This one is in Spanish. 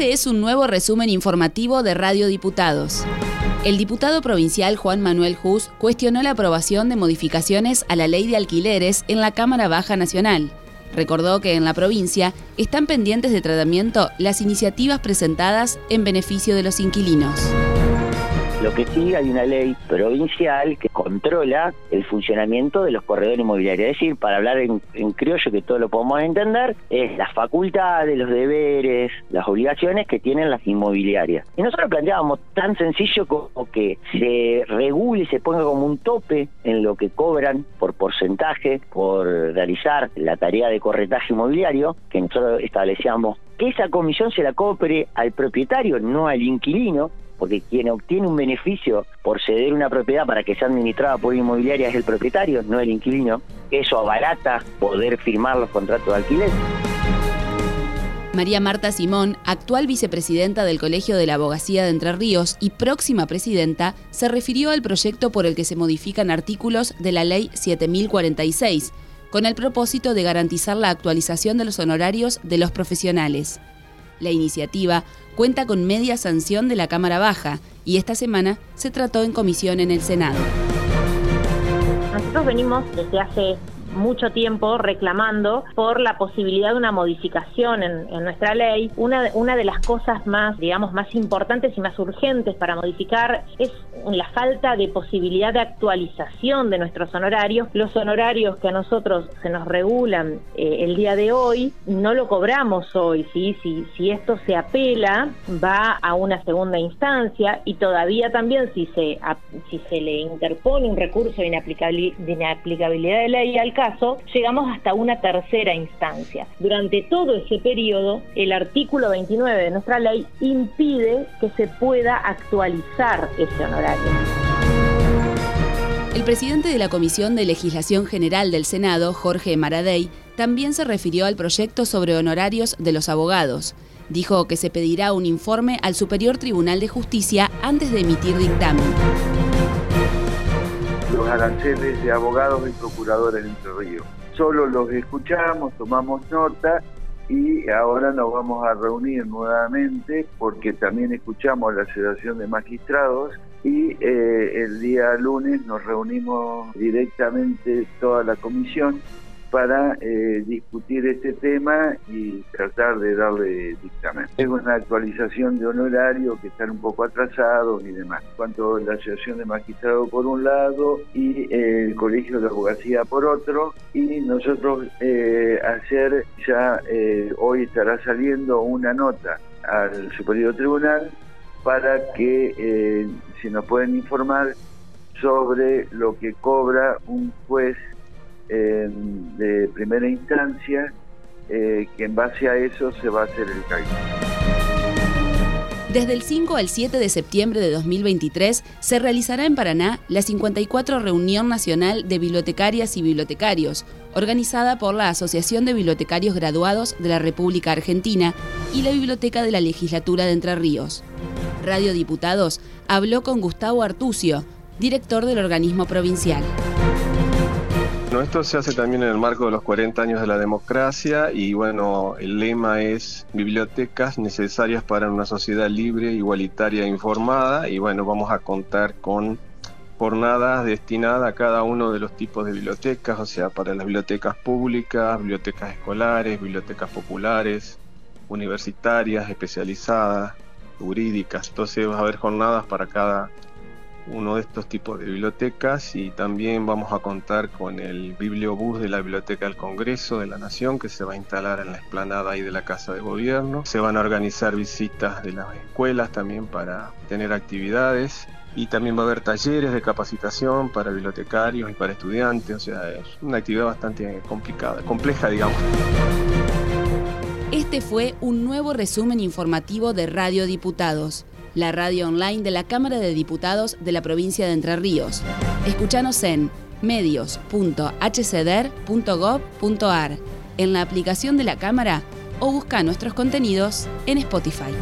Este es un nuevo resumen informativo de Radio Diputados. El diputado provincial Juan Manuel Jus cuestionó la aprobación de modificaciones a la ley de alquileres en la Cámara Baja Nacional. Recordó que en la provincia están pendientes de tratamiento las iniciativas presentadas en beneficio de los inquilinos. Lo que sí hay una ley provincial que controla el funcionamiento de los corredores inmobiliarios. Es decir, para hablar en, criollo que todos lo podemos entender, es las facultades, los deberes, las obligaciones que tienen las inmobiliarias. Y nosotros planteábamos tan sencillo como que se regule, se ponga como un tope en lo que cobran por porcentaje, por realizar la tarea de corretaje inmobiliario, que nosotros establecíamos que esa comisión se la cobre al propietario, no al inquilino, porque quien obtiene un beneficio por ceder una propiedad para que sea administrada por inmobiliaria es el propietario, no el inquilino. Eso abarata poder firmar los contratos de alquiler. María Marta Simón, actual vicepresidenta del Colegio de la Abogacía de Entre Ríos y próxima presidenta, se refirió al proyecto por el que se modifican artículos de la Ley 7046, con el propósito de garantizar la actualización de los honorarios de los profesionales. La iniciativa cuenta con media sanción de la Cámara Baja y esta semana se trató en comisión en el Senado. Nosotros venimos desde hace mucho tiempo reclamando por la posibilidad de una modificación en, nuestra ley. Una, una de las cosas más, digamos, más importantes y más urgentes para modificar es la falta de posibilidad de actualización de nuestros honorarios. Los honorarios que a nosotros se nos regulan eh, el día de hoy, no lo cobramos hoy. ¿sí? Si, si esto se apela, va a una segunda instancia y todavía también si se, si se le interpone un recurso de inaplicabilidad de ley al caso, llegamos hasta una tercera instancia. Durante todo ese periodo, el artículo 29 de nuestra ley impide que se pueda actualizar ese honorario. El presidente de la Comisión de Legislación General del Senado, Jorge Maradei, también se refirió al proyecto sobre honorarios de los abogados. Dijo que se pedirá un informe al Superior Tribunal de Justicia antes de emitir dictamen los aranceles de abogados y procuradores en Entre Ríos. Solo los escuchamos, tomamos nota y ahora nos vamos a reunir nuevamente porque también escuchamos la Asociación de Magistrados y eh, el día lunes nos reunimos directamente toda la comisión para eh, discutir este tema y tratar de darle dictamen. Es una actualización de honorario que están un poco atrasados y demás. Cuanto a la Asociación de Magistrados por un lado y eh, el Colegio de Abogacía por otro, y nosotros eh, ayer ya hoy estará saliendo una nota al Superior Tribunal para que se nos pueden informar sobre lo que cobra un juez de primera instancia, eh, que en base a eso se va a hacer el cálculo. Desde el 5 al 7 de septiembre de 2023 se realizará en Paraná la 54 Reunión Nacional de Bibliotecarias y Bibliotecarios, organizada por la Asociación de Bibliotecarios Graduados de la República Argentina y la Biblioteca de la Legislatura de Entre Ríos. Radio Diputados habló con Gustavo Artucio, director del organismo provincial. Bueno, esto se hace también en el marco de los 40 años de la democracia y bueno, el lema es bibliotecas necesarias para una sociedad libre, igualitaria e informada y bueno, vamos a contar con jornadas destinadas a cada uno de los tipos de bibliotecas, o sea, para las bibliotecas públicas, bibliotecas escolares, bibliotecas populares, universitarias, especializadas, jurídicas. Entonces va a haber jornadas para cada uno de estos tipos de bibliotecas y también vamos a contar con el bibliobús de la Biblioteca del Congreso de la Nación que se va a instalar en la explanada ahí de la Casa de Gobierno. Se van a organizar visitas de las escuelas también para tener actividades y también va a haber talleres de capacitación para bibliotecarios y para estudiantes, o sea, es una actividad bastante complicada, compleja digamos. Este fue un nuevo resumen informativo de Radio Diputados la radio online de la Cámara de Diputados de la provincia de Entre Ríos. Escúchanos en medios.hcder.gov.ar, en la aplicación de la Cámara o busca nuestros contenidos en Spotify.